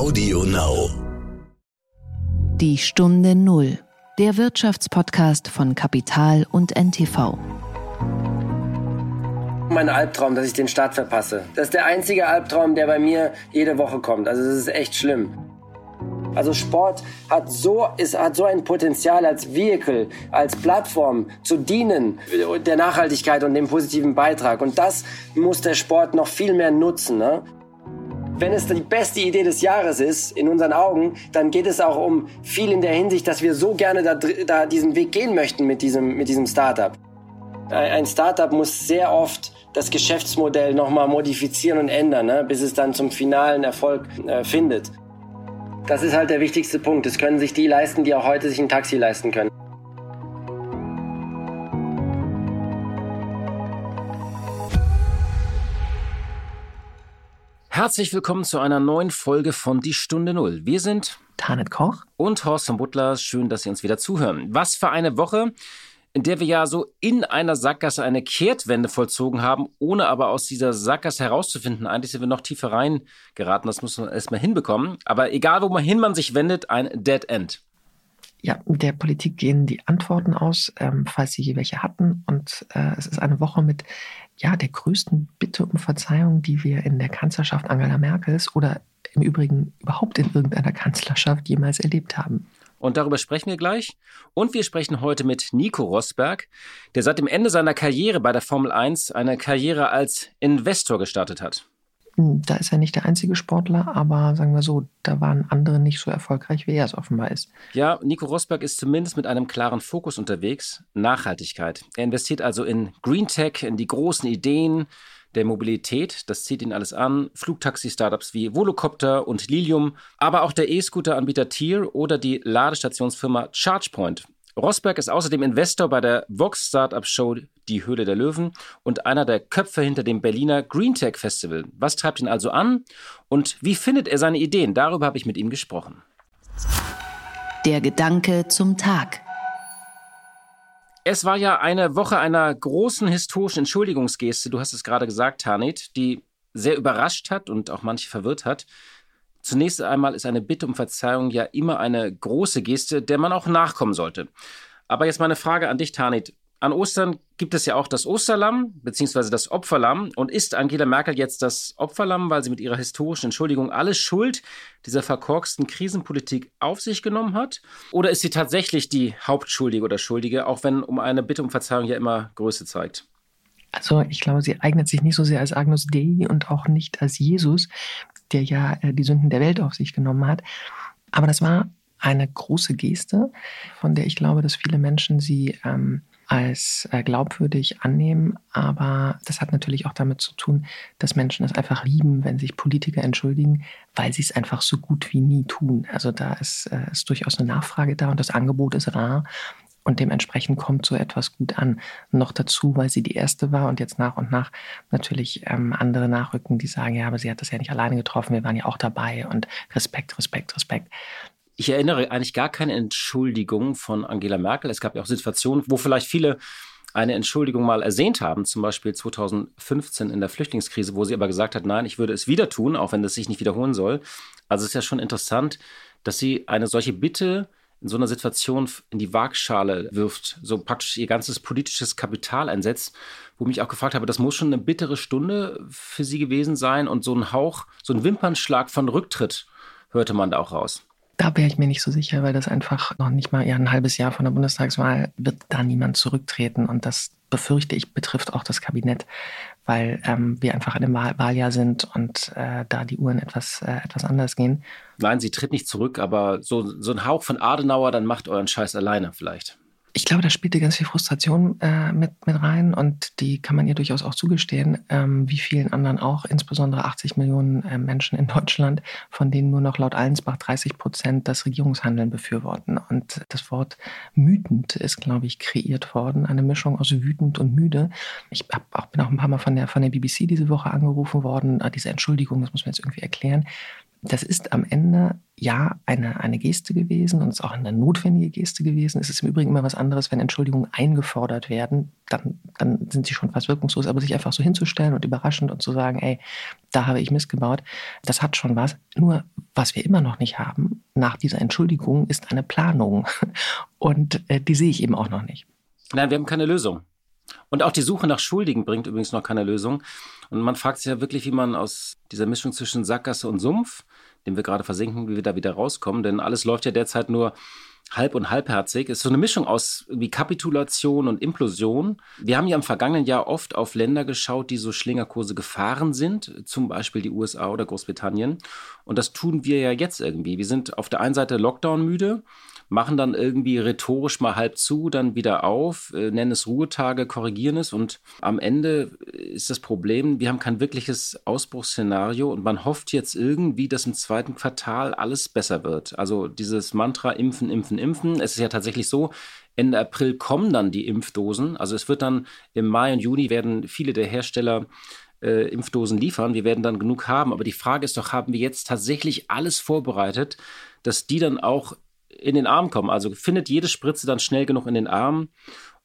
Audio Now. Die Stunde Null, der Wirtschaftspodcast von Kapital und NTV. Mein Albtraum, dass ich den Start verpasse. Das ist der einzige Albtraum, der bei mir jede Woche kommt. Also das ist echt schlimm. Also Sport hat so, ist, hat so ein Potenzial als Vehicle, als Plattform zu dienen der Nachhaltigkeit und dem positiven Beitrag. Und das muss der Sport noch viel mehr nutzen. Ne? Wenn es die beste Idee des Jahres ist, in unseren Augen, dann geht es auch um viel in der Hinsicht, dass wir so gerne da, da diesen Weg gehen möchten mit diesem, mit diesem Startup. Ein Startup muss sehr oft das Geschäftsmodell nochmal modifizieren und ändern, ne, bis es dann zum finalen Erfolg äh, findet. Das ist halt der wichtigste Punkt. Das können sich die leisten, die auch heute sich ein Taxi leisten können. Herzlich willkommen zu einer neuen Folge von Die Stunde Null. Wir sind Tanet Koch und Horst von Butler. Schön, dass Sie uns wieder zuhören. Was für eine Woche in der wir ja so in einer Sackgasse eine Kehrtwende vollzogen haben, ohne aber aus dieser Sackgasse herauszufinden. Eigentlich sind wir noch tiefer reingeraten, das muss man erstmal hinbekommen. Aber egal, wohin man sich wendet, ein Dead End. Ja, der Politik gehen die Antworten aus, ähm, falls sie je welche hatten. Und äh, es ist eine Woche mit ja, der größten Bitte um Verzeihung, die wir in der Kanzlerschaft Angela Merkels oder im Übrigen überhaupt in irgendeiner Kanzlerschaft jemals erlebt haben. Und darüber sprechen wir gleich. Und wir sprechen heute mit Nico Rosberg, der seit dem Ende seiner Karriere bei der Formel 1 eine Karriere als Investor gestartet hat. Hm, da ist er nicht der einzige Sportler, aber sagen wir so, da waren andere nicht so erfolgreich, wie er es offenbar ist. Ja, Nico Rosberg ist zumindest mit einem klaren Fokus unterwegs, Nachhaltigkeit. Er investiert also in Green Tech, in die großen Ideen, der Mobilität. Das zieht ihn alles an. Flugtaxi-Startups wie Volocopter und Lilium, aber auch der E-Scooter-Anbieter Tier oder die Ladestationsfirma ChargePoint. Rosberg ist außerdem Investor bei der Vox Startup Show Die Höhle der Löwen und einer der Köpfe hinter dem Berliner Green Tech Festival. Was treibt ihn also an und wie findet er seine Ideen? Darüber habe ich mit ihm gesprochen. Der Gedanke zum Tag. Es war ja eine Woche einer großen historischen Entschuldigungsgeste, du hast es gerade gesagt, Tanit, die sehr überrascht hat und auch manche verwirrt hat. Zunächst einmal ist eine Bitte um Verzeihung ja immer eine große Geste, der man auch nachkommen sollte. Aber jetzt meine Frage an dich, Tanit. An Ostern gibt es ja auch das Osterlamm bzw. das Opferlamm. Und ist Angela Merkel jetzt das Opferlamm, weil sie mit ihrer historischen Entschuldigung alle Schuld dieser verkorksten Krisenpolitik auf sich genommen hat? Oder ist sie tatsächlich die Hauptschuldige oder Schuldige, auch wenn um eine Bitte um Verzeihung ja immer Größe zeigt? Also ich glaube, sie eignet sich nicht so sehr als Agnus Dei und auch nicht als Jesus, der ja äh, die Sünden der Welt auf sich genommen hat. Aber das war eine große Geste, von der ich glaube, dass viele Menschen sie ähm, als äh, glaubwürdig annehmen. Aber das hat natürlich auch damit zu tun, dass Menschen es einfach lieben, wenn sich Politiker entschuldigen, weil sie es einfach so gut wie nie tun. Also da ist, äh, ist durchaus eine Nachfrage da und das Angebot ist rar. Und dementsprechend kommt so etwas gut an. Noch dazu, weil sie die erste war und jetzt nach und nach natürlich ähm, andere nachrücken, die sagen, ja, aber sie hat das ja nicht alleine getroffen, wir waren ja auch dabei und Respekt, Respekt, Respekt. Ich erinnere eigentlich gar keine Entschuldigung von Angela Merkel. Es gab ja auch Situationen, wo vielleicht viele eine Entschuldigung mal ersehnt haben, zum Beispiel 2015 in der Flüchtlingskrise, wo sie aber gesagt hat, nein, ich würde es wieder tun, auch wenn das sich nicht wiederholen soll. Also es ist ja schon interessant, dass sie eine solche Bitte in so einer Situation in die Waagschale wirft, so praktisch ihr ganzes politisches Kapital einsetzt, wo mich auch gefragt habe, das muss schon eine bittere Stunde für sie gewesen sein und so ein Hauch, so ein Wimpernschlag von Rücktritt hörte man da auch raus. Da wäre ich mir nicht so sicher, weil das einfach noch nicht mal eher ein halbes Jahr von der Bundestagswahl wird da niemand zurücktreten. Und das befürchte ich betrifft auch das Kabinett, weil ähm, wir einfach in einem Wahl Wahljahr sind und äh, da die Uhren etwas, äh, etwas anders gehen. Nein, sie tritt nicht zurück, aber so, so ein Hauch von Adenauer, dann macht euren Scheiß alleine vielleicht ich glaube, da spielte ganz viel Frustration äh, mit, mit rein und die kann man ihr durchaus auch zugestehen, ähm, wie vielen anderen auch, insbesondere 80 Millionen äh, Menschen in Deutschland, von denen nur noch laut Allensbach 30 Prozent das Regierungshandeln befürworten. Und das Wort mütend ist, glaube ich, kreiert worden, eine Mischung aus wütend und müde. Ich auch, bin auch ein paar Mal von der, von der BBC diese Woche angerufen worden, äh, diese Entschuldigung, das muss man jetzt irgendwie erklären das ist am Ende ja eine, eine Geste gewesen und es ist auch eine notwendige Geste gewesen. Es ist im Übrigen immer was anderes, wenn Entschuldigungen eingefordert werden, dann, dann sind sie schon fast wirkungslos. Aber sich einfach so hinzustellen und überraschend und zu sagen, ey, da habe ich missgebaut, das hat schon was. Nur was wir immer noch nicht haben nach dieser Entschuldigung ist eine Planung. Und äh, die sehe ich eben auch noch nicht. Nein, wir haben keine Lösung. Und auch die Suche nach Schuldigen bringt übrigens noch keine Lösung. Und man fragt sich ja wirklich, wie man aus dieser Mischung zwischen Sackgasse und Sumpf, dem wir gerade versinken, wie wir da wieder rauskommen. Denn alles läuft ja derzeit nur halb und halbherzig. Es ist so eine Mischung aus wie Kapitulation und Implosion. Wir haben ja im vergangenen Jahr oft auf Länder geschaut, die so Schlingerkurse gefahren sind, zum Beispiel die USA oder Großbritannien. Und das tun wir ja jetzt irgendwie. Wir sind auf der einen Seite Lockdown müde machen dann irgendwie rhetorisch mal halb zu, dann wieder auf, äh, nennen es Ruhetage, korrigieren es und am Ende ist das Problem, wir haben kein wirkliches Ausbruchsszenario und man hofft jetzt irgendwie, dass im zweiten Quartal alles besser wird. Also dieses Mantra impfen, impfen, impfen. Es ist ja tatsächlich so, Ende April kommen dann die Impfdosen. Also es wird dann im Mai und Juni werden viele der Hersteller äh, Impfdosen liefern. Wir werden dann genug haben. Aber die Frage ist doch, haben wir jetzt tatsächlich alles vorbereitet, dass die dann auch in den Arm kommen. Also findet jede Spritze dann schnell genug in den Arm.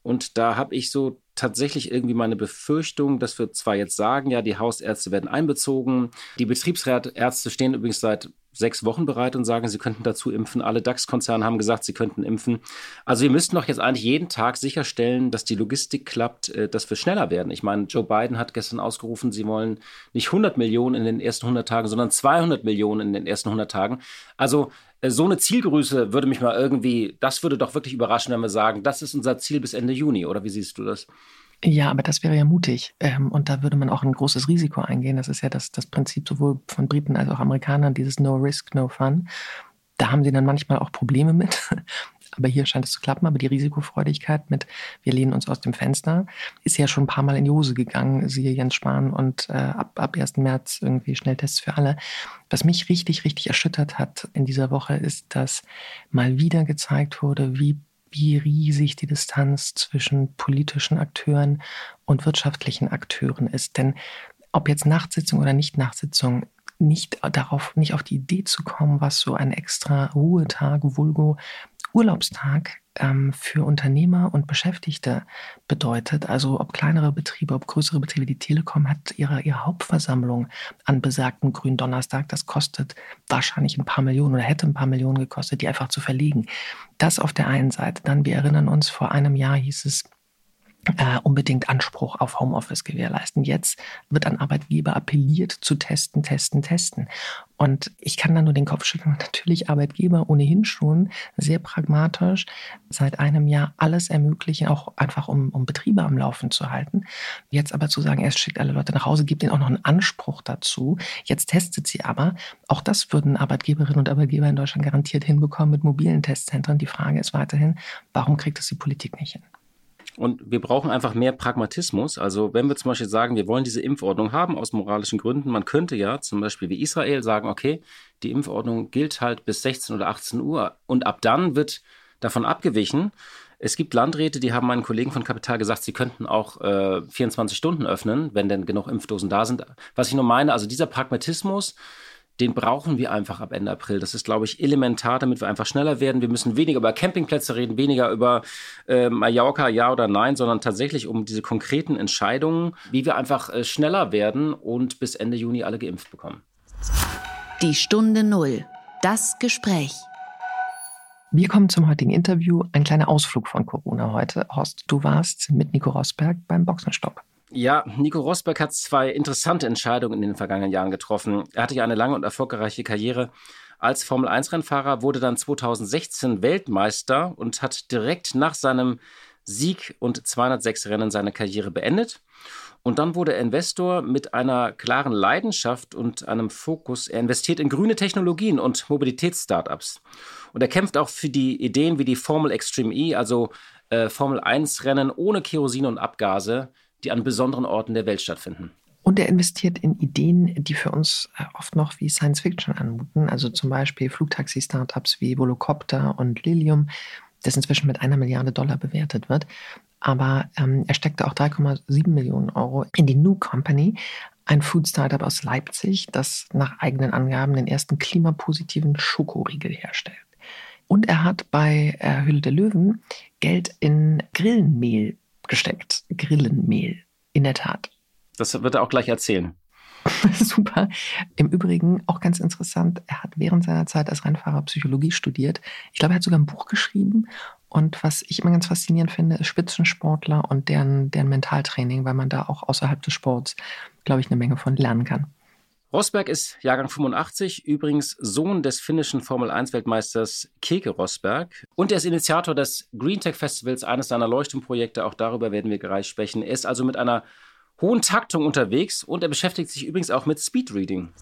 Und da habe ich so tatsächlich irgendwie meine Befürchtung, dass wir zwar jetzt sagen, ja, die Hausärzte werden einbezogen. Die Betriebsärzte stehen übrigens seit sechs Wochen bereit und sagen, sie könnten dazu impfen. Alle DAX-Konzerne haben gesagt, sie könnten impfen. Also wir müssten doch jetzt eigentlich jeden Tag sicherstellen, dass die Logistik klappt, äh, dass wir schneller werden. Ich meine, Joe Biden hat gestern ausgerufen, sie wollen nicht 100 Millionen in den ersten 100 Tagen, sondern 200 Millionen in den ersten 100 Tagen. Also so eine Zielgröße würde mich mal irgendwie, das würde doch wirklich überraschen, wenn wir sagen, das ist unser Ziel bis Ende Juni. Oder wie siehst du das? Ja, aber das wäre ja mutig. Ähm, und da würde man auch ein großes Risiko eingehen. Das ist ja das, das Prinzip sowohl von Briten als auch Amerikanern, dieses No Risk, No Fun. Da haben sie dann manchmal auch Probleme mit. Aber hier scheint es zu klappen. Aber die Risikofreudigkeit mit, wir lehnen uns aus dem Fenster, ist ja schon ein paar Mal in die Hose gegangen, siehe Jens Spahn und äh, ab, ab 1. März irgendwie Schnelltests für alle. Was mich richtig, richtig erschüttert hat in dieser Woche, ist, dass mal wieder gezeigt wurde, wie wie riesig die Distanz zwischen politischen Akteuren und wirtschaftlichen Akteuren ist. Denn ob jetzt Nachtsitzung oder nicht Nachtsitzung, nicht darauf, nicht auf die Idee zu kommen, was so ein extra Ruhetag, Vulgo Urlaubstag ähm, für Unternehmer und Beschäftigte bedeutet. Also ob kleinere Betriebe, ob größere Betriebe. Die Telekom hat ihre, ihre Hauptversammlung an besagten Gründonnerstag. Das kostet wahrscheinlich ein paar Millionen oder hätte ein paar Millionen gekostet, die einfach zu verlegen. Das auf der einen Seite. Dann, wir erinnern uns, vor einem Jahr hieß es, äh, unbedingt Anspruch auf Homeoffice gewährleisten. Jetzt wird an Arbeitgeber appelliert zu testen, testen, testen. Und ich kann da nur den Kopf schütteln. Natürlich Arbeitgeber ohnehin schon sehr pragmatisch seit einem Jahr alles ermöglichen, auch einfach um, um Betriebe am Laufen zu halten. Jetzt aber zu sagen, erst schickt alle Leute nach Hause, gibt ihnen auch noch einen Anspruch dazu. Jetzt testet sie aber. Auch das würden Arbeitgeberinnen und Arbeitgeber in Deutschland garantiert hinbekommen mit mobilen Testzentren. Die Frage ist weiterhin, warum kriegt das die Politik nicht hin? Und wir brauchen einfach mehr Pragmatismus. Also wenn wir zum Beispiel sagen, wir wollen diese Impfordnung haben aus moralischen Gründen, man könnte ja zum Beispiel wie Israel sagen, okay, die Impfordnung gilt halt bis 16 oder 18 Uhr und ab dann wird davon abgewichen. Es gibt Landräte, die haben meinen Kollegen von Kapital gesagt, sie könnten auch äh, 24 Stunden öffnen, wenn denn genug Impfdosen da sind. Was ich nur meine, also dieser Pragmatismus, den brauchen wir einfach ab Ende April. Das ist, glaube ich, elementar, damit wir einfach schneller werden. Wir müssen weniger über Campingplätze reden, weniger über äh, Mallorca, ja oder nein, sondern tatsächlich um diese konkreten Entscheidungen, wie wir einfach äh, schneller werden und bis Ende Juni alle geimpft bekommen. Die Stunde Null. Das Gespräch. Wir kommen zum heutigen Interview. Ein kleiner Ausflug von Corona heute. Horst, du warst mit Nico Rosberg beim Boxenstopp. Ja, Nico Rosberg hat zwei interessante Entscheidungen in den vergangenen Jahren getroffen. Er hatte ja eine lange und erfolgreiche Karriere als Formel-1-Rennfahrer, wurde dann 2016 Weltmeister und hat direkt nach seinem Sieg und 206 Rennen seine Karriere beendet. Und dann wurde er Investor mit einer klaren Leidenschaft und einem Fokus. Er investiert in grüne Technologien und Mobilitätsstartups. Und er kämpft auch für die Ideen wie die Formel Extreme E, also äh, Formel 1 Rennen ohne Kerosin und Abgase, die an besonderen Orten der Welt stattfinden. Und er investiert in Ideen, die für uns äh, oft noch wie Science Fiction anmuten. Also zum Beispiel Flugtaxi-Startups wie Volocopter und Lilium, das inzwischen mit einer Milliarde Dollar bewertet wird. Aber ähm, er steckte auch 3,7 Millionen Euro in die New Company, ein Food-Startup aus Leipzig, das nach eigenen Angaben den ersten klimapositiven Schokoriegel herstellt. Und er hat bei äh, Höhle der Löwen Geld in Grillenmehl gesteckt. Grillenmehl, in der Tat. Das wird er auch gleich erzählen. Super. Im Übrigen auch ganz interessant, er hat während seiner Zeit als Rennfahrer Psychologie studiert. Ich glaube, er hat sogar ein Buch geschrieben. Und was ich immer ganz faszinierend finde, ist Spitzensportler und deren, deren Mentaltraining, weil man da auch außerhalb des Sports, glaube ich, eine Menge von lernen kann. Rosberg ist Jahrgang 85, übrigens Sohn des finnischen Formel-1-Weltmeisters Keke Rosberg. Und er ist Initiator des Green Tech Festivals, eines seiner Leuchtturmprojekte. Auch darüber werden wir gleich sprechen. Er ist also mit einer hohen Taktung unterwegs und er beschäftigt sich übrigens auch mit Speedreading.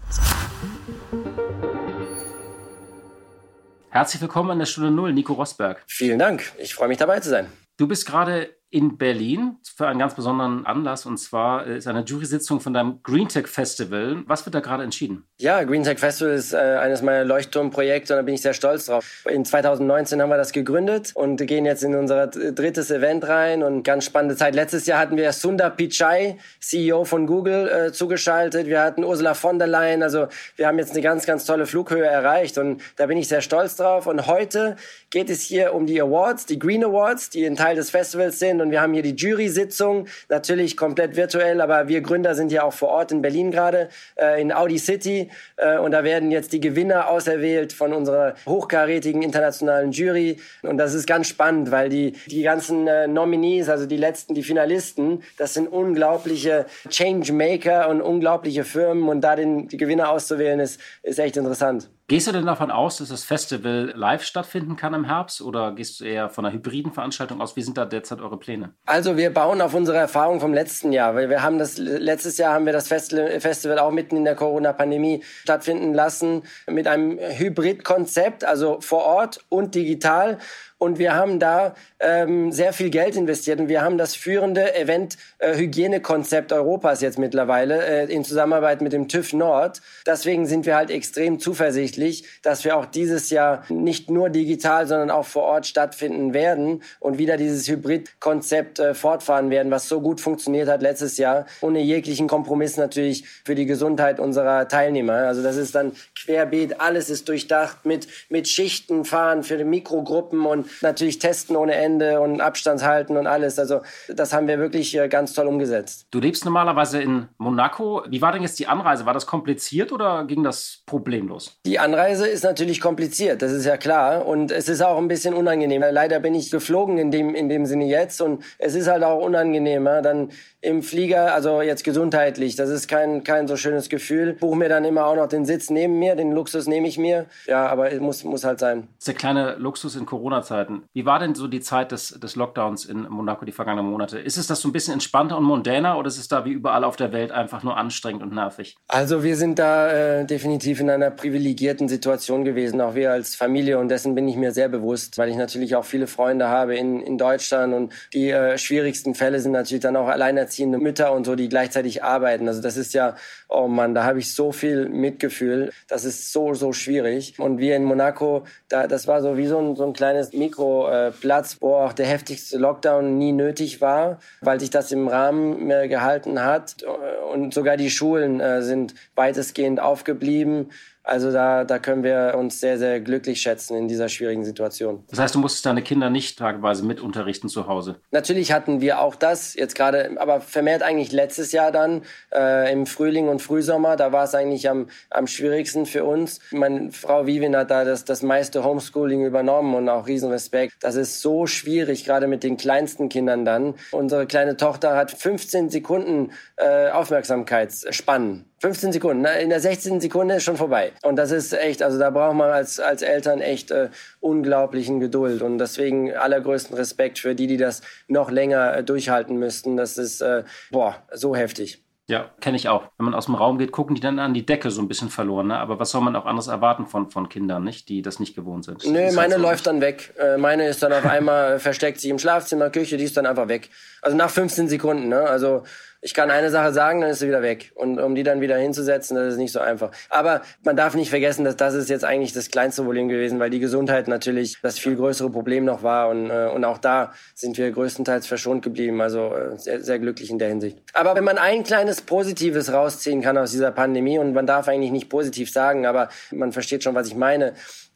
Herzlich willkommen in der Stunde Null, Nico Rosberg. Vielen Dank, ich freue mich dabei zu sein. Du bist gerade in Berlin für einen ganz besonderen Anlass und zwar ist eine Jury-Sitzung von deinem Green Tech Festival. Was wird da gerade entschieden? Ja, Green Tech Festival ist äh, eines meiner Leuchtturmprojekte und da bin ich sehr stolz drauf. In 2019 haben wir das gegründet und gehen jetzt in unser drittes Event rein und ganz spannende Zeit. Letztes Jahr hatten wir Sundar Pichai, CEO von Google, äh, zugeschaltet. Wir hatten Ursula von der Leyen. Also wir haben jetzt eine ganz, ganz tolle Flughöhe erreicht und da bin ich sehr stolz drauf. Und heute geht es hier um die Awards, die Green Awards, die ein Teil des Festivals sind und wir haben hier die Jury-Sitzung, natürlich komplett virtuell, aber wir Gründer sind ja auch vor Ort in Berlin gerade, äh, in Audi City äh, und da werden jetzt die Gewinner auserwählt von unserer hochkarätigen internationalen Jury und das ist ganz spannend, weil die, die ganzen äh, Nominees, also die letzten, die Finalisten, das sind unglaubliche Changemaker und unglaubliche Firmen und da den, die Gewinner auszuwählen ist, ist echt interessant. Gehst du denn davon aus, dass das Festival live stattfinden kann im Herbst oder gehst du eher von einer hybriden Veranstaltung aus? Wie sind da derzeit eure Pläne? Also wir bauen auf unsere Erfahrung vom letzten Jahr, wir haben das letztes Jahr haben wir das Festival auch mitten in der Corona-Pandemie stattfinden lassen mit einem Hybrid-Konzept, also vor Ort und digital. Und wir haben da ähm, sehr viel Geld investiert und wir haben das führende Event-Hygienekonzept Europas jetzt mittlerweile äh, in Zusammenarbeit mit dem TÜV Nord. Deswegen sind wir halt extrem zuversichtlich, dass wir auch dieses Jahr nicht nur digital, sondern auch vor Ort stattfinden werden und wieder dieses Hybrid-Konzept äh, fortfahren werden, was so gut funktioniert hat letztes Jahr, ohne jeglichen Kompromiss natürlich für die Gesundheit unserer Teilnehmer. Also das ist dann querbeet, alles ist durchdacht mit, mit Schichten fahren für die Mikrogruppen und natürlich testen ohne Ende und Abstand halten und alles. Also das haben wir wirklich äh, ganz toll umgesetzt. Du lebst normalerweise in Monaco. Wie war denn jetzt die Anreise? War das kompliziert oder ging das problemlos? Die Anreise ist natürlich kompliziert, das ist ja klar. Und es ist auch ein bisschen unangenehm. Leider bin ich geflogen in dem, in dem Sinne jetzt und es ist halt auch unangenehmer, dann im Flieger, also jetzt gesundheitlich, das ist kein, kein so schönes Gefühl. Buche mir dann immer auch noch den Sitz neben mir, den Luxus nehme ich mir. Ja, aber es muss, muss halt sein. Das ist der kleine Luxus in Corona-Zeiten. Wie war denn so die Zeit des, des Lockdowns in Monaco die vergangenen Monate? Ist es das so ein bisschen entspannter und mondäner oder ist es da wie überall auf der Welt einfach nur anstrengend und nervig? Also wir sind da äh, definitiv in einer privilegierten Situation gewesen, auch wir als Familie und dessen bin ich mir sehr bewusst, weil ich natürlich auch viele Freunde habe in, in Deutschland und die äh, schwierigsten Fälle sind natürlich dann auch alleinerziehend alleinerziehende Mütter und so, die gleichzeitig arbeiten. Also das ist ja, oh Mann, da habe ich so viel Mitgefühl. Das ist so, so schwierig. Und wir in Monaco, da, das war so wie so ein, so ein kleines Mikroplatz, äh, wo auch der heftigste Lockdown nie nötig war, weil sich das im Rahmen äh, gehalten hat. Und sogar die Schulen äh, sind weitestgehend aufgeblieben. Also da, da können wir uns sehr, sehr glücklich schätzen in dieser schwierigen Situation. Das heißt, du musstest deine Kinder nicht tageweise mit unterrichten zu Hause? Natürlich hatten wir auch das, jetzt gerade, aber vermehrt eigentlich letztes Jahr dann, äh, im Frühling und Frühsommer, da war es eigentlich am, am schwierigsten für uns. Meine Frau Vivin hat da das, das meiste Homeschooling übernommen und auch Riesenrespekt. Das ist so schwierig, gerade mit den kleinsten Kindern dann. Unsere kleine Tochter hat 15 Sekunden äh, Aufmerksamkeitsspannen 15 Sekunden. In der 16. Sekunde ist schon vorbei. Und das ist echt, also da braucht man als, als Eltern echt äh, unglaublichen Geduld. Und deswegen allergrößten Respekt für die, die das noch länger äh, durchhalten müssten. Das ist, äh, boah, so heftig. Ja, kenne ich auch. Wenn man aus dem Raum geht, gucken die dann an die Decke so ein bisschen verloren. Ne? Aber was soll man auch anderes erwarten von, von Kindern, nicht? die das nicht gewohnt sind? Nö, meine halt so läuft dann weg. Äh, meine ist dann auf einmal, versteckt sich im Schlafzimmer, Küche, die ist dann einfach weg. Also nach 15 Sekunden. Ne? Also Ich kann eine Sache sagen, dann ist sie wieder weg. Und um die dann wieder hinzusetzen, das ist nicht so einfach. Aber man darf nicht vergessen, dass das ist jetzt eigentlich das kleinste Problem gewesen, weil die Gesundheit natürlich das viel größere Problem noch war. Und, äh, und auch da sind wir größtenteils verschont geblieben. Also äh, sehr, sehr glücklich in der Hinsicht. Aber wenn man ein kleines Positives rausziehen kann aus dieser Pandemie, und man darf eigentlich nicht positiv sagen, aber man versteht schon, was ich meine,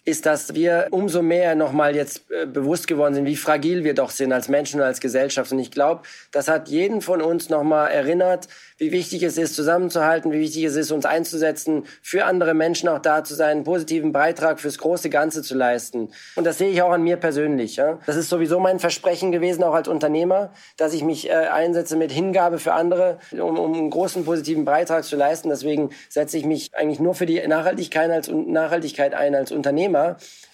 ist, dass wir umso mehr nochmal jetzt äh, bewusst geworden sind, wie fragil wir doch sind als Menschen und als Gesellschaft. Und ich glaube, das hat jeden von uns nochmal erinnert, wie wichtig es ist, zusammenzuhalten, wie wichtig es ist, uns einzusetzen, für andere Menschen auch da zu sein, einen positiven Beitrag fürs große Ganze zu leisten. Und das sehe ich auch an mir persönlich. Ja? Das ist sowieso mein Versprechen gewesen, auch als Unternehmer, dass ich mich äh, einsetze mit Hingabe für andere, um, um einen großen positiven Beitrag zu leisten. Deswegen setze ich mich eigentlich nur für die Nachhaltigkeit als, Nachhaltigkeit ein als Unternehmer.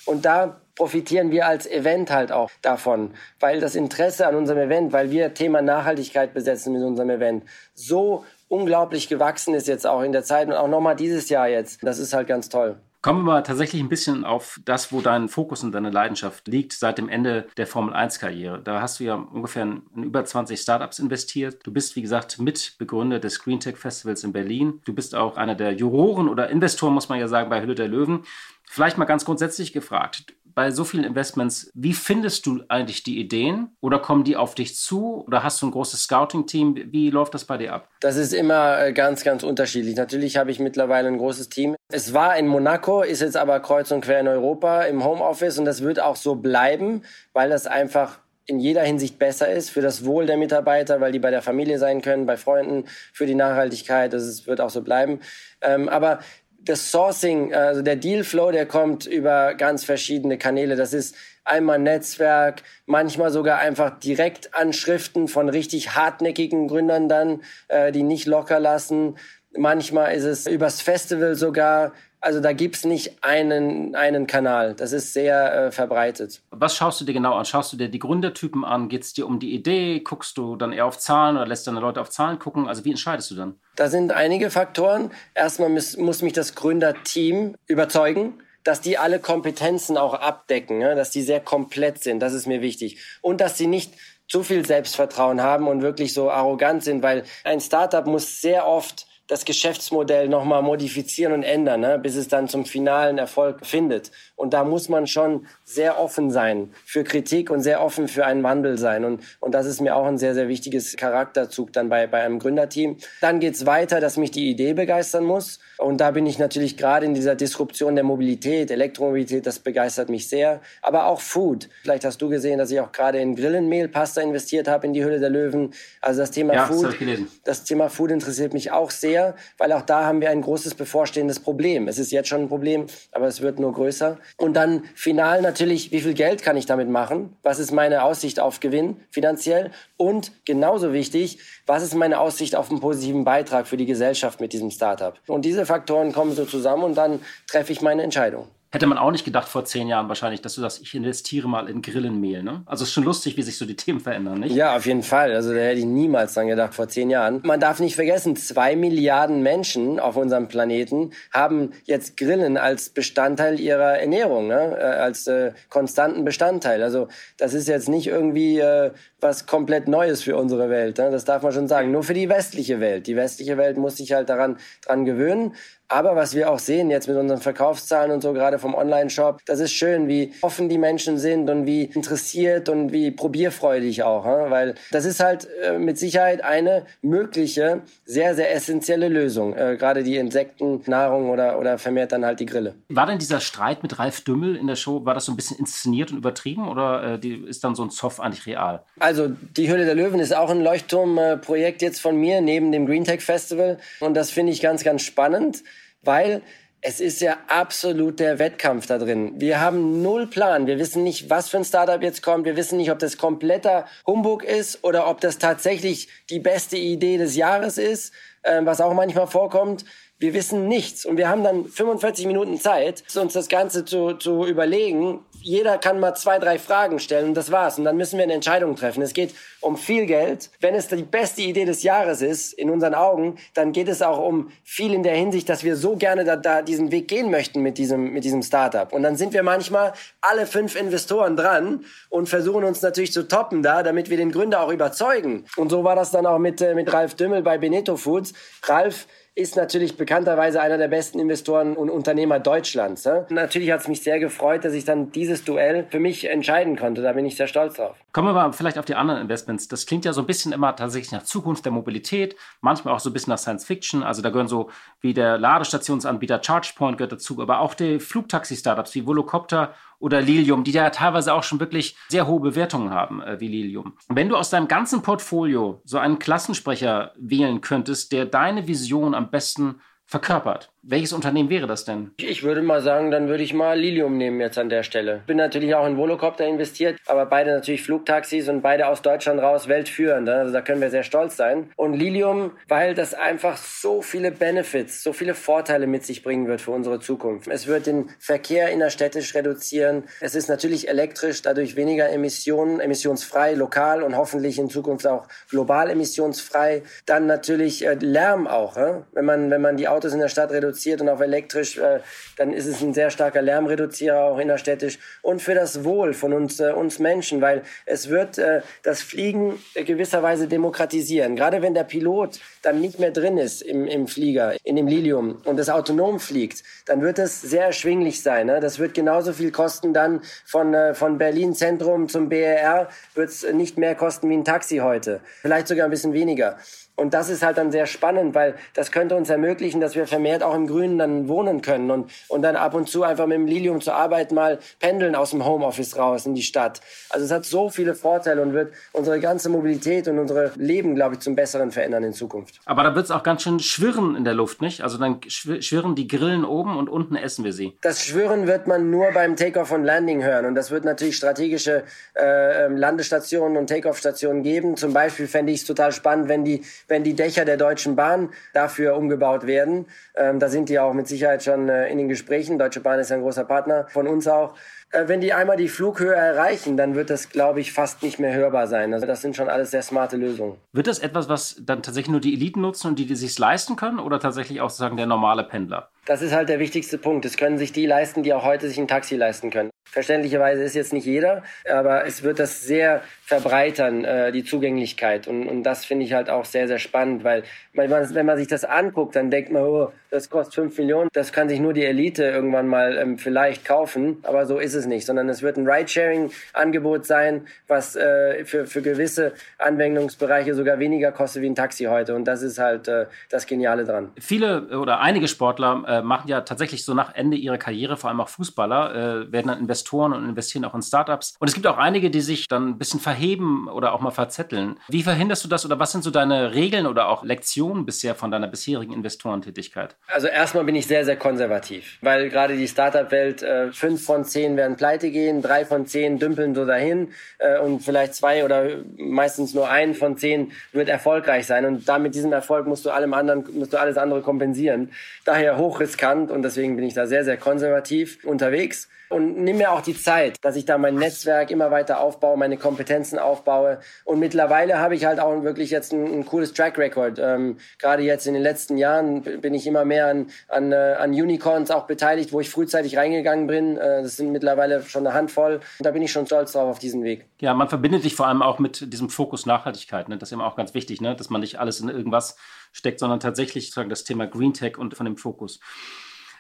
Und da profitieren wir als Event halt auch davon, weil das Interesse an unserem Event, weil wir Thema Nachhaltigkeit besetzen mit unserem Event, so unglaublich gewachsen ist jetzt auch in der Zeit und auch nochmal dieses Jahr jetzt. Das ist halt ganz toll. Kommen wir mal tatsächlich ein bisschen auf das, wo dein Fokus und deine Leidenschaft liegt seit dem Ende der Formel-1-Karriere. Da hast du ja ungefähr in über 20 Startups investiert. Du bist, wie gesagt, Mitbegründer des Green Tech Festivals in Berlin. Du bist auch einer der Juroren oder Investoren, muss man ja sagen, bei Hülle der Löwen. Vielleicht mal ganz grundsätzlich gefragt bei so vielen Investments, wie findest du eigentlich die Ideen? Oder kommen die auf dich zu? Oder hast du ein großes Scouting-Team? Wie läuft das bei dir ab? Das ist immer äh, ganz, ganz unterschiedlich. Natürlich habe ich mittlerweile ein großes Team. Es war in Monaco, ist jetzt aber kreuz und quer in Europa im Homeoffice und das wird auch so bleiben, weil das einfach in jeder Hinsicht besser ist für das Wohl der Mitarbeiter, weil die bei der Familie sein können, bei Freunden, für die Nachhaltigkeit. Das wird auch so bleiben. Ähm, aber das Sourcing, also der Dealflow, der kommt über ganz verschiedene Kanäle. Das ist einmal Netzwerk, manchmal sogar einfach direkt Anschriften von richtig hartnäckigen Gründern dann, äh, die nicht locker lassen. Manchmal ist es übers Festival sogar. Also da gibt's nicht einen, einen Kanal. Das ist sehr äh, verbreitet. Was schaust du dir genau an? Schaust du dir die Gründertypen an? Geht's dir um die Idee? Guckst du dann eher auf Zahlen oder lässt deine Leute auf Zahlen gucken? Also wie entscheidest du dann? Da sind einige Faktoren. Erstmal muss, muss mich das Gründerteam überzeugen dass die alle Kompetenzen auch abdecken, ne? dass die sehr komplett sind. Das ist mir wichtig. Und dass sie nicht zu viel Selbstvertrauen haben und wirklich so arrogant sind, weil ein Startup muss sehr oft das Geschäftsmodell nochmal modifizieren und ändern, ne, bis es dann zum finalen Erfolg findet. Und da muss man schon sehr offen sein für Kritik und sehr offen für einen Wandel sein. Und, und das ist mir auch ein sehr, sehr wichtiges Charakterzug dann bei, bei einem Gründerteam. Dann geht's weiter, dass mich die Idee begeistern muss. Und da bin ich natürlich gerade in dieser Disruption der Mobilität, Elektromobilität, das begeistert mich sehr. Aber auch Food. Vielleicht hast du gesehen, dass ich auch gerade in Grillenmehlpasta investiert habe in die Hülle der Löwen. Also das Thema ja, Food. Das, das Thema Food interessiert mich auch sehr, weil auch da haben wir ein großes bevorstehendes Problem. Es ist jetzt schon ein Problem, aber es wird nur größer. Und dann final natürlich, wie viel Geld kann ich damit machen? Was ist meine Aussicht auf Gewinn finanziell? Und genauso wichtig, was ist meine Aussicht auf einen positiven Beitrag für die Gesellschaft mit diesem Startup? Und diese Faktoren kommen so zusammen und dann treffe ich meine Entscheidung. Hätte man auch nicht gedacht vor zehn Jahren wahrscheinlich, dass du sagst, ich investiere mal in Grillenmehl. Ne? Also es ist schon lustig, wie sich so die Themen verändern, nicht? Ja, auf jeden Fall. Also da hätte ich niemals dran gedacht vor zehn Jahren. Man darf nicht vergessen, zwei Milliarden Menschen auf unserem Planeten haben jetzt Grillen als Bestandteil ihrer Ernährung, ne? Äh, als äh, konstanten Bestandteil. Also das ist jetzt nicht irgendwie äh, was komplett Neues für unsere Welt. Ne? Das darf man schon sagen. Nur für die westliche Welt. Die westliche Welt muss sich halt daran dran gewöhnen. Aber was wir auch sehen jetzt mit unseren Verkaufszahlen und so, gerade vom Online-Shop, das ist schön, wie offen die Menschen sind und wie interessiert und wie probierfreudig auch. Weil das ist halt äh, mit Sicherheit eine mögliche, sehr, sehr essentielle Lösung. Äh, gerade die Insektennahrung oder, oder vermehrt dann halt die Grille. War denn dieser Streit mit Ralf Dümmel in der Show, war das so ein bisschen inszeniert und übertrieben oder äh, die, ist dann so ein Zoff eigentlich real? Also die Höhle der Löwen ist auch ein Leuchtturmprojekt jetzt von mir neben dem Green Tech Festival und das finde ich ganz, ganz spannend weil es ist ja absolut der Wettkampf da drin. Wir haben null Plan. Wir wissen nicht, was für ein Startup jetzt kommt. Wir wissen nicht, ob das kompletter Humbug ist oder ob das tatsächlich die beste Idee des Jahres ist, äh, was auch manchmal vorkommt. Wir wissen nichts und wir haben dann 45 Minuten Zeit, uns das Ganze zu, zu überlegen. Jeder kann mal zwei, drei Fragen stellen und das war's. Und dann müssen wir eine Entscheidung treffen. Es geht um viel Geld. Wenn es die beste Idee des Jahres ist, in unseren Augen, dann geht es auch um viel in der Hinsicht, dass wir so gerne da, da diesen Weg gehen möchten mit diesem, mit diesem Startup. Und dann sind wir manchmal alle fünf Investoren dran und versuchen uns natürlich zu toppen da, damit wir den Gründer auch überzeugen. Und so war das dann auch mit, äh, mit Ralf Dümmel bei Beneto Foods. Ralf ist natürlich bekannterweise einer der besten Investoren und Unternehmer Deutschlands. Natürlich hat es mich sehr gefreut, dass ich dann dieses Duell für mich entscheiden konnte. Da bin ich sehr stolz drauf. Kommen wir mal vielleicht auf die anderen Investments. Das klingt ja so ein bisschen immer tatsächlich nach Zukunft der Mobilität, manchmal auch so ein bisschen nach Science Fiction. Also da gehören so wie der Ladestationsanbieter ChargePoint gehört dazu, aber auch die Flugtaxi-Startups wie Volocopter oder Lilium, die ja teilweise auch schon wirklich sehr hohe Bewertungen haben, äh, wie Lilium. Wenn du aus deinem ganzen Portfolio so einen Klassensprecher wählen könntest, der deine Vision am besten verkörpert, welches Unternehmen wäre das denn? Ich würde mal sagen, dann würde ich mal Lilium nehmen jetzt an der Stelle. Bin natürlich auch in Volocopter investiert, aber beide natürlich Flugtaxis und beide aus Deutschland raus weltführend. Also da können wir sehr stolz sein. Und Lilium, weil das einfach so viele Benefits, so viele Vorteile mit sich bringen wird für unsere Zukunft. Es wird den Verkehr innerstädtisch reduzieren. Es ist natürlich elektrisch, dadurch weniger Emissionen, emissionsfrei, lokal und hoffentlich in Zukunft auch global emissionsfrei. Dann natürlich äh, Lärm auch. Wenn man, wenn man die Autos in der Stadt reduziert, reduziert und auf elektrisch, äh, dann ist es ein sehr starker Lärmreduzierer auch innerstädtisch und für das Wohl von uns, äh, uns Menschen, weil es wird äh, das Fliegen gewisserweise demokratisieren. Gerade wenn der Pilot dann nicht mehr drin ist im, im Flieger, in dem Lilium und das autonom fliegt, dann wird es sehr erschwinglich sein. Ne? Das wird genauso viel kosten dann von, äh, von Berlin Zentrum zum BER wird es nicht mehr kosten wie ein Taxi heute. Vielleicht sogar ein bisschen weniger. Und das ist halt dann sehr spannend, weil das könnte uns ermöglichen, dass wir vermehrt auch im Grünen dann wohnen können und, und dann ab und zu einfach mit dem Lilium zur Arbeit mal pendeln aus dem Homeoffice raus in die Stadt. Also es hat so viele Vorteile und wird unsere ganze Mobilität und unsere Leben, glaube ich, zum Besseren verändern in Zukunft. Aber da wird es auch ganz schön schwirren in der Luft, nicht? Also dann schwirren die Grillen oben und unten essen wir sie. Das Schwirren wird man nur beim Takeoff und Landing hören und das wird natürlich strategische äh, ähm, Landestationen und Takeoff-Stationen geben. Zum Beispiel fände ich es total spannend, wenn die wenn die Dächer der Deutschen Bahn dafür umgebaut werden. Ähm, da sind die auch mit Sicherheit schon äh, in den Gesprächen. Deutsche Bahn ist ein großer Partner von uns auch. Äh, wenn die einmal die Flughöhe erreichen, dann wird das, glaube ich, fast nicht mehr hörbar sein. Also das sind schon alles sehr smarte Lösungen. Wird das etwas, was dann tatsächlich nur die Eliten nutzen und die, die sich leisten können oder tatsächlich auch sozusagen der normale Pendler? Das ist halt der wichtigste Punkt. Es können sich die leisten, die auch heute sich ein Taxi leisten können. Verständlicherweise ist jetzt nicht jeder, aber es wird das sehr verbreitern, äh, die Zugänglichkeit. Und, und das finde ich halt auch sehr, sehr spannend, weil wenn man, wenn man sich das anguckt, dann denkt man, oh, das kostet 5 Millionen, das kann sich nur die Elite irgendwann mal ähm, vielleicht kaufen, aber so ist es nicht, sondern es wird ein Ridesharing-Angebot sein, was äh, für, für gewisse Anwendungsbereiche sogar weniger kostet wie ein Taxi heute. Und das ist halt äh, das Geniale dran. Viele oder einige Sportler äh, machen ja tatsächlich so nach Ende ihrer Karriere, vor allem auch Fußballer, äh, werden dann Investoren und investieren auch in Startups. Und es gibt auch einige, die sich dann ein bisschen verheben oder auch mal verzetteln. Wie verhinderst du das oder was sind so deine Regeln oder auch Lektionen bisher von deiner bisherigen Investorentätigkeit? Also erstmal bin ich sehr, sehr konservativ, weil gerade die Startup-Welt, äh, fünf von zehn werden pleite gehen, drei von zehn dümpeln so dahin äh, und vielleicht zwei oder meistens nur ein von zehn wird erfolgreich sein. Und da mit diesem Erfolg musst du allem anderen, musst du alles andere kompensieren. Daher hochriskant und deswegen bin ich da sehr, sehr konservativ unterwegs und nimm mir auch die Zeit, dass ich da mein Netzwerk immer weiter aufbaue, meine Kompetenzen aufbaue. Und mittlerweile habe ich halt auch wirklich jetzt ein, ein cooles Track Record. Ähm, Gerade jetzt in den letzten Jahren bin ich immer mehr an, an, äh, an Unicorns auch beteiligt, wo ich frühzeitig reingegangen bin. Äh, das sind mittlerweile schon eine Handvoll. Und da bin ich schon stolz drauf auf diesen Weg. Ja, man verbindet dich vor allem auch mit diesem Fokus Nachhaltigkeit. Ne? Das ist immer auch ganz wichtig, ne? dass man nicht alles in irgendwas steckt, sondern tatsächlich sozusagen das Thema Green Tech und von dem Fokus.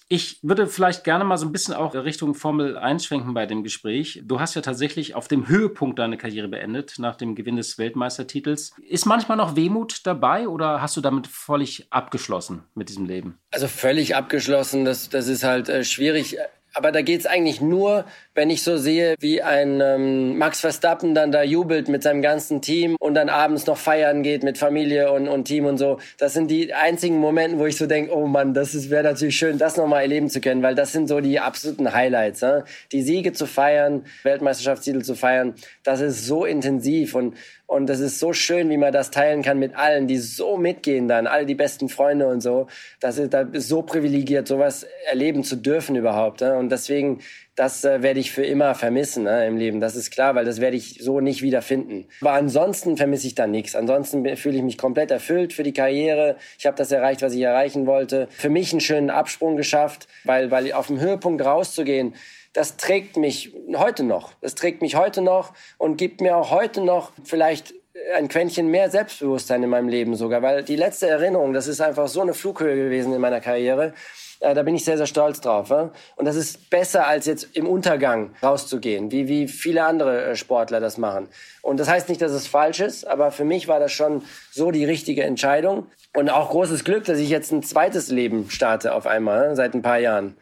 Ich würde vielleicht gerne mal so ein bisschen auch Richtung Formel einschwenken bei dem Gespräch. Du hast ja tatsächlich auf dem Höhepunkt deine Karriere beendet, nach dem Gewinn des Weltmeistertitels. Ist manchmal noch Wehmut dabei oder hast du damit völlig abgeschlossen mit diesem Leben? Also völlig abgeschlossen, das, das ist halt äh, schwierig Aber da geht's eigentlich nur, wenn ich so sehe, wie ein ähm, Max Verstappen dann da jubelt mit seinem ganzen Team und dann abends noch feiern geht mit Familie und, und Team und so. Das sind die einzigen Momente, wo ich so denke, oh Mann, das wäre natürlich schön, das nochmal erleben zu können, weil das sind so die absoluten Highlights. Ne? Die Siege zu feiern, Weltmeisterschaftstitel zu feiern, das ist so intensiv und und das ist so schön, wie man das teilen kann mit allen, die so mitgehen dann, alle die besten Freunde und so. Das ist, das so privilegiert, sowas erleben zu dürfen überhaupt. Ne? Und deswegen, das äh, werde ich für immer vermissen ne, im Leben. Das ist klar, weil das werde ich so nicht wieder finden. Aber ansonsten vermisse ich da nichts. Ansonsten fühle ich mich komplett erfüllt für die Karriere. Ich habe das erreicht, was ich erreichen wollte. Für mich einen schönen Absprung geschafft, weil, weil auf dem Höhepunkt rauszugehen, das trägt mich heute noch. Das trägt mich heute noch und gibt mir auch heute noch vielleicht ein Quäntchen mehr Selbstbewusstsein in meinem Leben sogar, weil die letzte Erinnerung, das ist einfach so eine Flughöhe gewesen in meiner Karriere. Äh, da bin ich sehr, sehr stolz drauf. Und das ist besser, als jetzt im Untergang rauszugehen, wie, wie viele andere äh, Sportler das machen. Und das heißt nicht, dass es falsch ist, aber für mich war das schon so die richtige Entscheidung. Und auch großes Glück, dass ich jetzt ein zweites Leben starte auf einmal, seit ein paar Jahren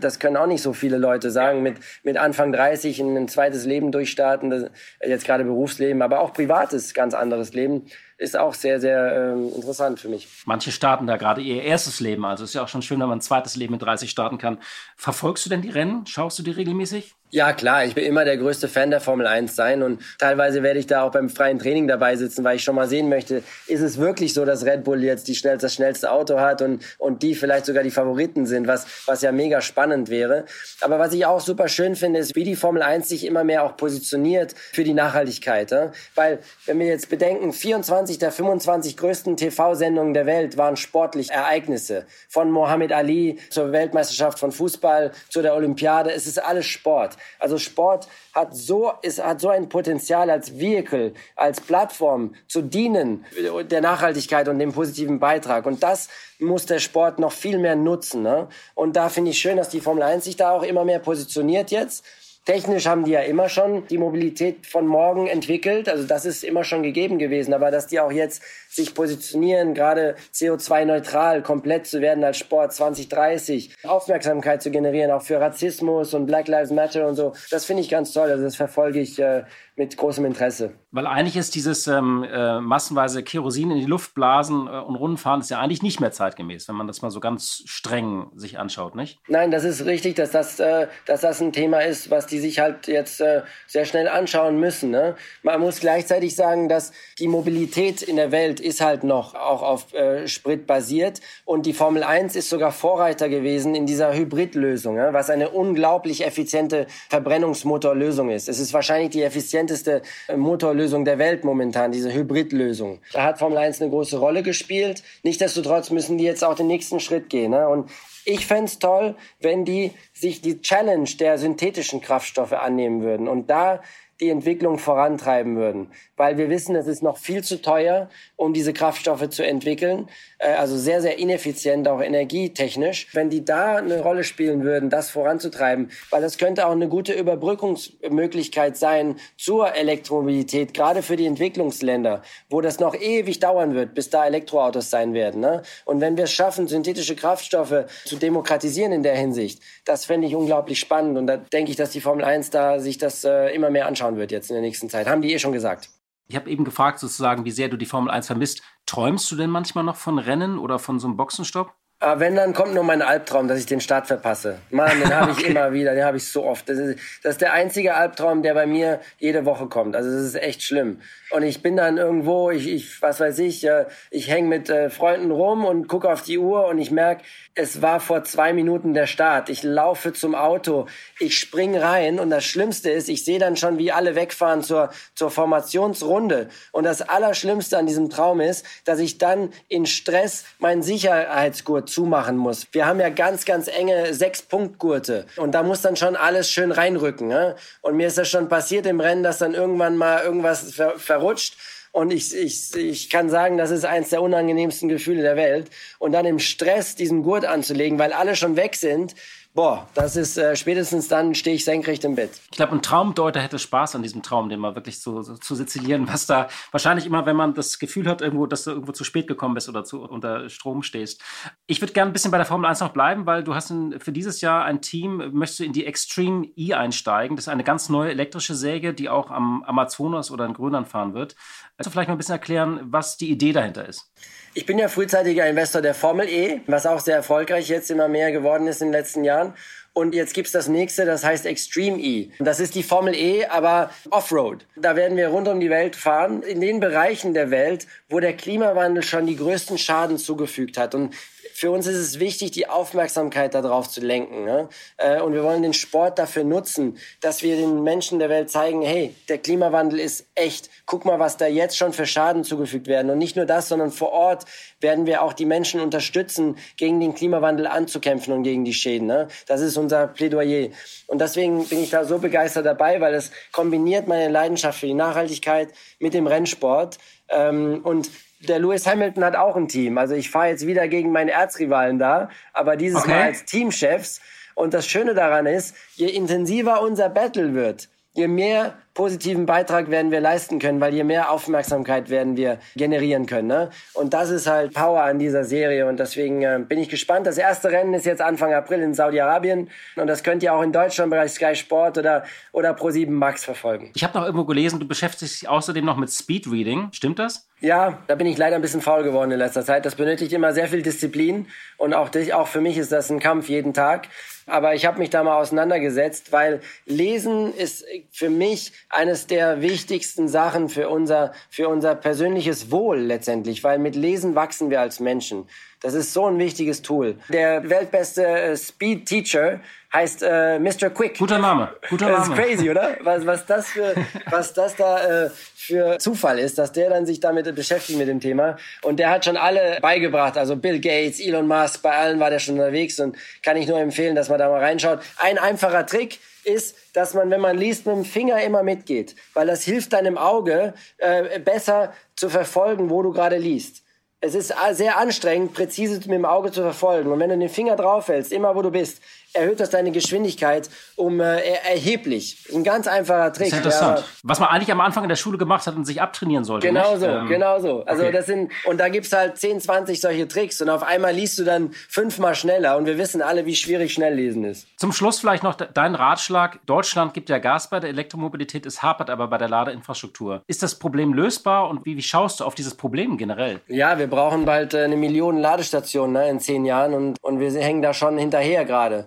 das können auch nicht so viele Leute sagen, mit, mit Anfang 30 ein zweites Leben durchstarten, das, jetzt gerade Berufsleben, aber auch privates, ganz anderes Leben ist auch sehr, sehr ähm, interessant für mich. Manche starten da gerade ihr erstes Leben. Also ist ja auch schon schön, wenn man ein zweites Leben mit 30 starten kann. Verfolgst du denn die Rennen? Schaust du die regelmäßig? Ja, klar. Ich bin immer der größte Fan der Formel 1 sein und teilweise werde ich da auch beim freien Training dabei sitzen, weil ich schon mal sehen möchte, ist es wirklich so, dass Red Bull jetzt die schnellste, das schnellste Auto hat und, und die vielleicht sogar die Favoriten sind, was, was ja mega spannend wäre. Aber was ich auch super schön finde, ist, wie die Formel 1 sich immer mehr auch positioniert für die Nachhaltigkeit. Ja? Weil, wenn wir jetzt bedenken, 24 20 der 25 größten TV-Sendungen der Welt waren sportlich Ereignisse. Von Mohammed Ali zur Weltmeisterschaft von Fußball zu der Olympiade. Es ist alles Sport. Also Sport hat so, es hat so ein Potenzial als Vehicle, als Plattform zu dienen der Nachhaltigkeit und dem positiven Beitrag. Und das muss der Sport noch viel mehr nutzen. Ne? Und da finde ich schön, dass die Formel 1 sich da auch immer mehr positioniert jetzt. Technisch haben die ja immer schon die Mobilität von morgen entwickelt. Also das ist immer schon gegeben gewesen. Aber dass die auch jetzt sich positionieren, gerade CO2-neutral komplett zu werden als Sport 2030, Aufmerksamkeit zu generieren, auch für Rassismus und Black Lives Matter und so, das finde ich ganz toll. Also das verfolge ich äh, mit großem Interesse. Weil eigentlich ist dieses ähm, äh, massenweise Kerosin in die Luft blasen äh, und Rundenfahren ist ja eigentlich nicht mehr zeitgemäß, wenn man das mal so ganz streng sich anschaut, nicht? Nein, das ist richtig, dass das, äh, dass das ein Thema ist, was die sich halt jetzt äh, sehr schnell anschauen müssen. Ne? Man muss gleichzeitig sagen, dass die Mobilität in der Welt ist halt noch auch auf äh, Sprit basiert und die Formel 1 ist sogar Vorreiter gewesen in dieser Hybridlösung, ja? was eine unglaublich effiziente Verbrennungsmotorlösung ist. Es ist wahrscheinlich die effizienteste äh, Motorlösung Lösung der Welt momentan, diese Hybridlösung. Da hat Formel 1 eine große Rolle gespielt. Nichtsdestotrotz müssen die jetzt auch den nächsten Schritt gehen. Ne? Und ich fände es toll, wenn die sich die Challenge der synthetischen Kraftstoffe annehmen würden und da die Entwicklung vorantreiben würden. Weil wir wissen, es ist noch viel zu teuer, um diese Kraftstoffe zu entwickeln. Äh, also sehr, sehr ineffizient, auch energietechnisch. Wenn die da eine Rolle spielen würden, das voranzutreiben, weil das könnte auch eine gute Überbrückungsmöglichkeit sein zur Elektromobilität, gerade für die Entwicklungsländer, wo das noch ewig dauern wird, bis da Elektroautos sein werden. Ne? Und wenn wir es schaffen, synthetische Kraftstoffe zu demokratisieren in der Hinsicht, das fände ich unglaublich spannend. Und da denke ich, dass die Formel 1 da sich das äh, immer mehr anschauen wird jetzt in der nächsten Zeit. Haben die eh schon gesagt. Ich habe eben gefragt, sozusagen, wie sehr du die Formel 1 vermisst. Träumst du denn manchmal noch von Rennen oder von so einem Boxenstopp? Aber wenn, dann kommt nur mein Albtraum, dass ich den Start verpasse. Mann, den habe ich okay. immer wieder, den habe ich so oft. Das ist, das ist der einzige Albtraum, der bei mir jede Woche kommt. Also das ist echt schlimm. Und ich bin dann irgendwo, ich, ich was weiß ich, äh, ich hänge mit äh, Freunden rum und gucke auf die Uhr und ich merke, es war vor zwei Minuten der Start. Ich laufe zum Auto, ich spring rein und das Schlimmste ist, ich sehe dann schon, wie alle wegfahren zur, zur Formationsrunde. Und das Allerschlimmste an diesem Traum ist, dass ich dann in Stress meinen Sicherheitsgurt zumachen muss. Wir haben ja ganz, ganz enge Sechs-Punkt-Gurte und da muss dann schon alles schön reinrücken. Ne? Und mir ist das schon passiert im Rennen, dass dann irgendwann mal irgendwas ver verrutscht und ich, ich, ich kann sagen, das ist eins der unangenehmsten Gefühle der Welt. Und dann im Stress diesen Gurt anzulegen, weil alle schon weg sind, boah, das ist äh, spätestens dann stehe ich senkrecht im Bett. Ich glaube, ein Traumdeuter hätte Spaß an diesem Traum, den mal wirklich so, zu sizilieren, was da wahrscheinlich immer, wenn man das Gefühl hat, irgendwo, dass du irgendwo zu spät gekommen bist oder zu, unter Strom stehst. Ich würde gerne ein bisschen bei der Formel 1 noch bleiben, weil du hast ein, für dieses Jahr ein Team, möchtest du in die Extreme E einsteigen. Das ist eine ganz neue elektrische Säge, die auch am Amazonas oder in Grönland fahren wird. Kannst du vielleicht mal ein bisschen erklären, was die Idee dahinter ist? Ich bin ja frühzeitiger Investor der Formel E, was auch sehr erfolgreich jetzt immer mehr geworden ist in den letzten Jahren. Und jetzt gibt's das nächste, das heißt Extreme E. Das ist die Formel E, aber Offroad. Da werden wir rund um die Welt fahren, in den Bereichen der Welt, wo der Klimawandel schon die größten Schaden zugefügt hat. Und für uns ist es wichtig, die Aufmerksamkeit darauf zu lenken. Ne? Äh, und wir wollen den Sport dafür nutzen, dass wir den Menschen der Welt zeigen, hey, der Klimawandel ist echt. Guck mal, was da jetzt schon für Schaden zugefügt werden. Und nicht nur das, sondern vor Ort werden wir auch die Menschen unterstützen, gegen den Klimawandel anzukämpfen und gegen die Schäden. Ne? Das ist unser Plädoyer. Und deswegen bin ich da so begeistert dabei, weil es kombiniert meine Leidenschaft für die Nachhaltigkeit mit dem Rennsport. Ähm, und der Lewis Hamilton hat auch ein Team. Also ich fahre jetzt wieder gegen meine Erzrivalen da, aber dieses okay. Mal als Teamchefs. Und das Schöne daran ist, je intensiver unser Battle wird, je mehr positiven Beitrag werden wir leisten können, weil je mehr Aufmerksamkeit werden wir generieren können. Ne? Und das ist halt Power an dieser Serie und deswegen äh, bin ich gespannt. Das erste Rennen ist jetzt Anfang April in Saudi-Arabien und das könnt ihr auch in Deutschland bei Sky Sport oder, oder Pro7 Max verfolgen. Ich habe noch irgendwo gelesen, du beschäftigst dich außerdem noch mit Speedreading. Stimmt das? Ja, da bin ich leider ein bisschen faul geworden in letzter Zeit. Das benötigt immer sehr viel Disziplin und auch, auch für mich ist das ein Kampf jeden Tag. Aber ich habe mich da mal auseinandergesetzt, weil Lesen ist für mich eines der wichtigsten Sachen für unser, für unser persönliches Wohl letztendlich, weil mit Lesen wachsen wir als Menschen. Das ist so ein wichtiges Tool. Der weltbeste äh, Speed Teacher heißt äh, Mr. Quick. Guter Name. Guter Name. Das ist crazy, oder? Was, was das für, was das da äh, für Zufall ist, dass der dann sich damit beschäftigt mit dem Thema. Und der hat schon alle beigebracht. Also Bill Gates, Elon Musk, bei allen war der schon unterwegs und kann ich nur empfehlen, dass man da mal reinschaut. Ein einfacher Trick ist, dass man, wenn man liest, mit dem Finger immer mitgeht, weil das hilft deinem Auge äh, besser zu verfolgen, wo du gerade liest. Es ist sehr anstrengend, präzise mit dem Auge zu verfolgen. Und wenn du den Finger draufhältst, immer wo du bist, erhöht das deine Geschwindigkeit um äh, erheblich. Ein ganz einfacher Trick. Das ist interessant. Ja. Was man eigentlich am Anfang in der Schule gemacht hat und sich abtrainieren sollte. Genau nicht? so, ähm, genau so. Also okay. das sind und da gibt's halt 10, 20 solche Tricks und auf einmal liest du dann fünfmal schneller und wir wissen alle, wie schwierig schnell lesen ist. Zum Schluss vielleicht noch dein Ratschlag. Deutschland gibt ja Gas bei der Elektromobilität, es hapert aber bei der Ladeinfrastruktur. Ist das Problem lösbar und wie, wie schaust du auf dieses Problem generell? Ja, wir brauchen bald äh, eine Million Ladestationen ne, in zehn Jahren und, und wir hängen da schon hinterher gerade.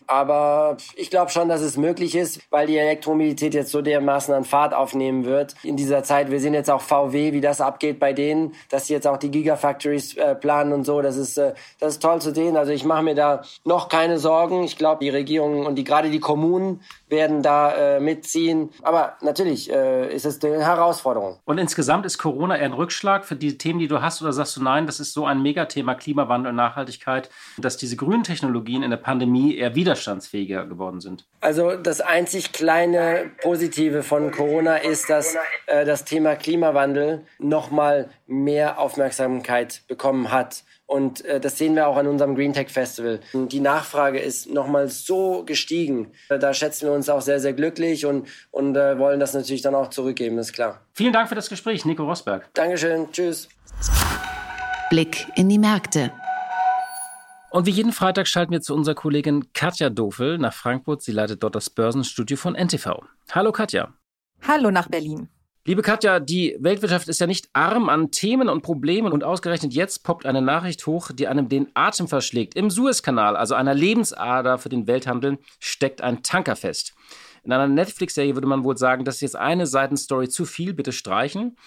Aber ich glaube schon, dass es möglich ist, weil die Elektromobilität jetzt so dermaßen an Fahrt aufnehmen wird in dieser Zeit. Wir sehen jetzt auch VW, wie das abgeht bei denen, dass sie jetzt auch die Gigafactories äh, planen und so. Das ist, äh, das ist toll zu sehen. Also ich mache mir da noch keine Sorgen. Ich glaube, die Regierung und die gerade die Kommunen werden da äh, mitziehen. Aber natürlich äh, ist es eine Herausforderung. Und insgesamt ist Corona eher ein Rückschlag für die Themen, die du hast, oder sagst du nein, das ist so ein Megathema Klimawandel und Nachhaltigkeit, dass diese grünen Technologien in der Pandemie eher widerstandsfähiger geworden sind? Also das einzig kleine Positive von Corona ist, dass äh, das Thema Klimawandel nochmal mehr Aufmerksamkeit bekommen hat. Und äh, das sehen wir auch an unserem Green Tech Festival. Die Nachfrage ist nochmal so gestiegen. Da schätzen wir uns auch sehr, sehr glücklich und, und äh, wollen das natürlich dann auch zurückgeben, ist klar. Vielen Dank für das Gespräch, Nico Rosberg. Dankeschön. Tschüss. Blick in die Märkte. Und wie jeden Freitag schalten wir zu unserer Kollegin Katja Dofel nach Frankfurt. Sie leitet dort das Börsenstudio von NTV. Hallo Katja. Hallo nach Berlin. Liebe Katja, die Weltwirtschaft ist ja nicht arm an Themen und Problemen und ausgerechnet jetzt poppt eine Nachricht hoch, die einem den Atem verschlägt. Im Suezkanal, also einer Lebensader für den Welthandel, steckt ein Tanker fest. In einer Netflix-Serie würde man wohl sagen, das ist jetzt eine Seitenstory zu viel, bitte streichen.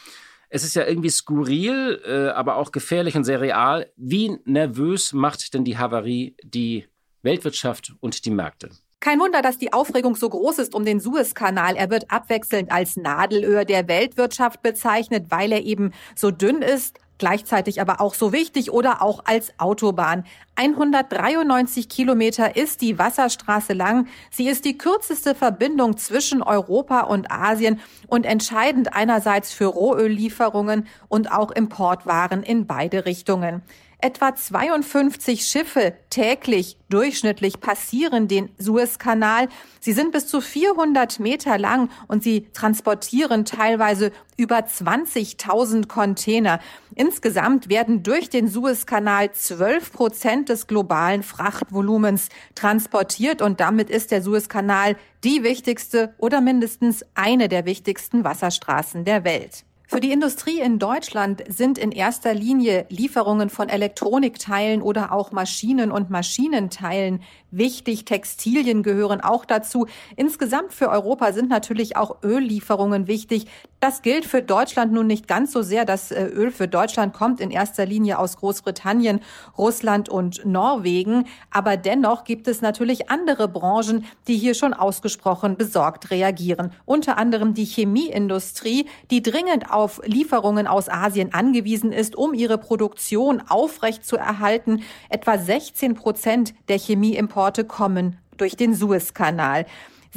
Es ist ja irgendwie skurril, äh, aber auch gefährlich und sehr real. Wie nervös macht denn die Havarie die Weltwirtschaft und die Märkte? Kein Wunder, dass die Aufregung so groß ist um den Suezkanal. Er wird abwechselnd als Nadelöhr der Weltwirtschaft bezeichnet, weil er eben so dünn ist, gleichzeitig aber auch so wichtig oder auch als Autobahn. 193 Kilometer ist die Wasserstraße lang. Sie ist die kürzeste Verbindung zwischen Europa und Asien und entscheidend einerseits für Rohöllieferungen und auch Importwaren in beide Richtungen. Etwa 52 Schiffe täglich durchschnittlich passieren den Suezkanal. Sie sind bis zu 400 Meter lang und sie transportieren teilweise über 20.000 Container. Insgesamt werden durch den Suezkanal 12 Prozent des globalen Frachtvolumens transportiert und damit ist der Suezkanal die wichtigste oder mindestens eine der wichtigsten Wasserstraßen der Welt. Für die Industrie in Deutschland sind in erster Linie Lieferungen von Elektronikteilen oder auch Maschinen und Maschinenteilen wichtig. Textilien gehören auch dazu. Insgesamt für Europa sind natürlich auch Öllieferungen wichtig. Das gilt für Deutschland nun nicht ganz so sehr. Das äh, Öl für Deutschland kommt in erster Linie aus Großbritannien, Russland und Norwegen. Aber dennoch gibt es natürlich andere Branchen, die hier schon ausgesprochen besorgt reagieren. Unter anderem die Chemieindustrie, die dringend auf Lieferungen aus Asien angewiesen ist, um ihre Produktion aufrecht zu erhalten. Etwa 16 Prozent der Chemieimporte kommen durch den Suezkanal.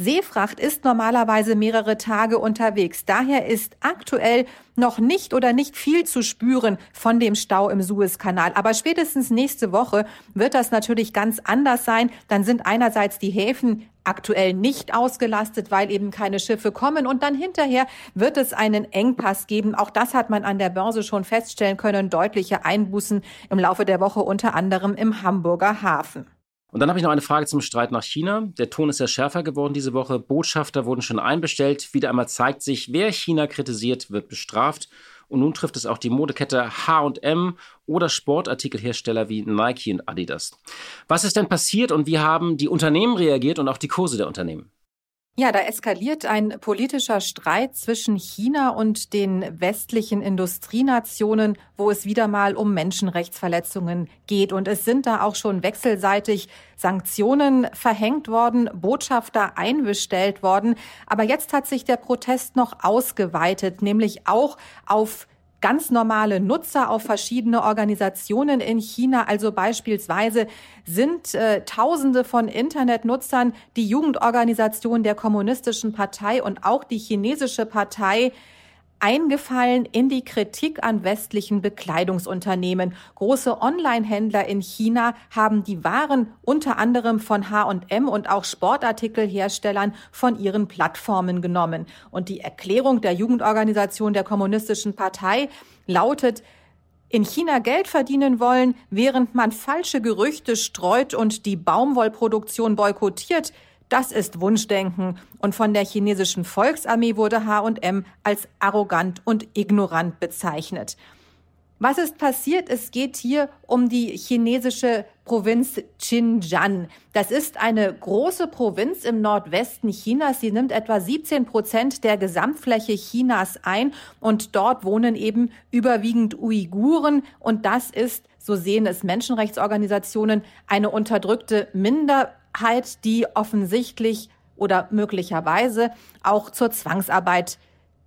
Seefracht ist normalerweise mehrere Tage unterwegs. Daher ist aktuell noch nicht oder nicht viel zu spüren von dem Stau im Suezkanal. Aber spätestens nächste Woche wird das natürlich ganz anders sein. Dann sind einerseits die Häfen aktuell nicht ausgelastet, weil eben keine Schiffe kommen. Und dann hinterher wird es einen Engpass geben. Auch das hat man an der Börse schon feststellen können. Deutliche Einbußen im Laufe der Woche unter anderem im Hamburger Hafen. Und dann habe ich noch eine Frage zum Streit nach China. Der Ton ist ja schärfer geworden diese Woche. Botschafter wurden schon einbestellt. Wieder einmal zeigt sich, wer China kritisiert, wird bestraft. Und nun trifft es auch die Modekette HM oder Sportartikelhersteller wie Nike und Adidas. Was ist denn passiert und wie haben die Unternehmen reagiert und auch die Kurse der Unternehmen? Ja, da eskaliert ein politischer Streit zwischen China und den westlichen Industrienationen, wo es wieder mal um Menschenrechtsverletzungen geht. Und es sind da auch schon wechselseitig Sanktionen verhängt worden, Botschafter einbestellt worden. Aber jetzt hat sich der Protest noch ausgeweitet, nämlich auch auf ganz normale Nutzer auf verschiedene Organisationen in China. Also beispielsweise sind äh, Tausende von Internetnutzern die Jugendorganisation der Kommunistischen Partei und auch die chinesische Partei eingefallen in die Kritik an westlichen Bekleidungsunternehmen. Große Online-Händler in China haben die Waren unter anderem von H&M und auch Sportartikelherstellern von ihren Plattformen genommen. Und die Erklärung der Jugendorganisation der Kommunistischen Partei lautet, in China Geld verdienen wollen, während man falsche Gerüchte streut und die Baumwollproduktion boykottiert, das ist Wunschdenken. Und von der chinesischen Volksarmee wurde H&M als arrogant und ignorant bezeichnet. Was ist passiert? Es geht hier um die chinesische Provinz Xinjiang. Das ist eine große Provinz im Nordwesten Chinas. Sie nimmt etwa 17 Prozent der Gesamtfläche Chinas ein und dort wohnen eben überwiegend Uiguren und das ist, so sehen es Menschenrechtsorganisationen, eine unterdrückte Minderheit Minderheit, die offensichtlich oder möglicherweise auch zur Zwangsarbeit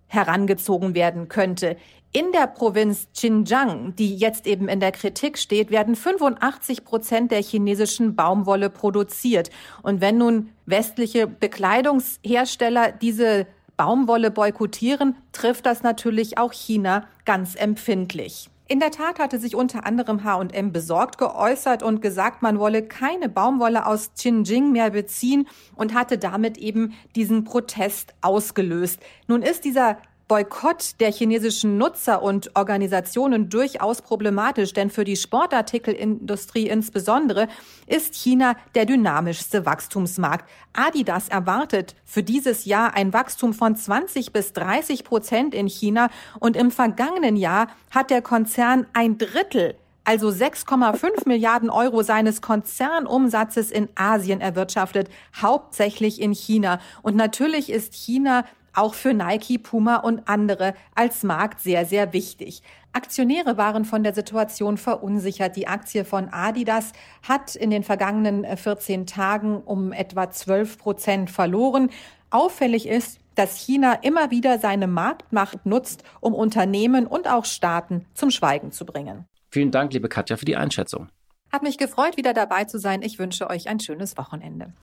herangezogen werden könnte. In der Provinz Xinjiang, die jetzt eben in der Kritik steht, werden 85 Prozent der chinesischen Baumwolle produziert. Und wenn nun westliche Bekleidungshersteller diese Baumwolle boykottieren, trifft das natürlich auch China ganz empfindlich. In der Tat hatte sich unter anderem H&M besorgt geäußert und gesagt, man wolle keine Baumwolle aus Xinjiang mehr beziehen und hatte damit eben diesen Protest ausgelöst. Nun ist dieser Boykott der chinesischen Nutzer und Organisationen durchaus problematisch, denn für die Sportartikelindustrie insbesondere ist China der dynamischste Wachstumsmarkt. Adidas erwartet für dieses Jahr ein Wachstum von 20 bis 30 Prozent in China und im vergangenen Jahr hat der Konzern ein Drittel also 6,5 Milliarden Euro seines Konzernumsatzes in Asien erwirtschaftet, hauptsächlich in China. Und natürlich ist China auch für Nike, Puma und andere als Markt sehr, sehr wichtig. Aktionäre waren von der Situation verunsichert. Die Aktie von Adidas hat in den vergangenen 14 Tagen um etwa 12 Prozent verloren. Auffällig ist, dass China immer wieder seine Marktmacht nutzt, um Unternehmen und auch Staaten zum Schweigen zu bringen. Vielen Dank, liebe Katja, für die Einschätzung. Hat mich gefreut, wieder dabei zu sein. Ich wünsche euch ein schönes Wochenende.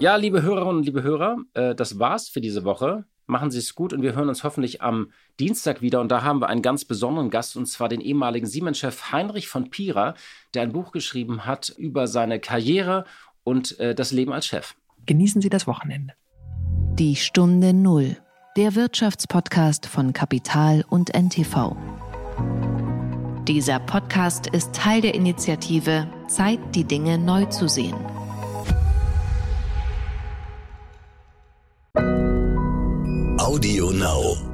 Ja, liebe Hörerinnen und liebe Hörer, äh, das war's für diese Woche. Machen Sie es gut und wir hören uns hoffentlich am Dienstag wieder. Und da haben wir einen ganz besonderen Gast, und zwar den ehemaligen Siemens-Chef Heinrich von Pira, der ein Buch geschrieben hat über seine Karriere und äh, das Leben als Chef. Genießen Sie das Wochenende. Die Stunde Null, der Wirtschaftspodcast von Kapital und NTV. Dieser Podcast ist Teil der Initiative Zeit, die Dinge neu zu sehen Audio Now.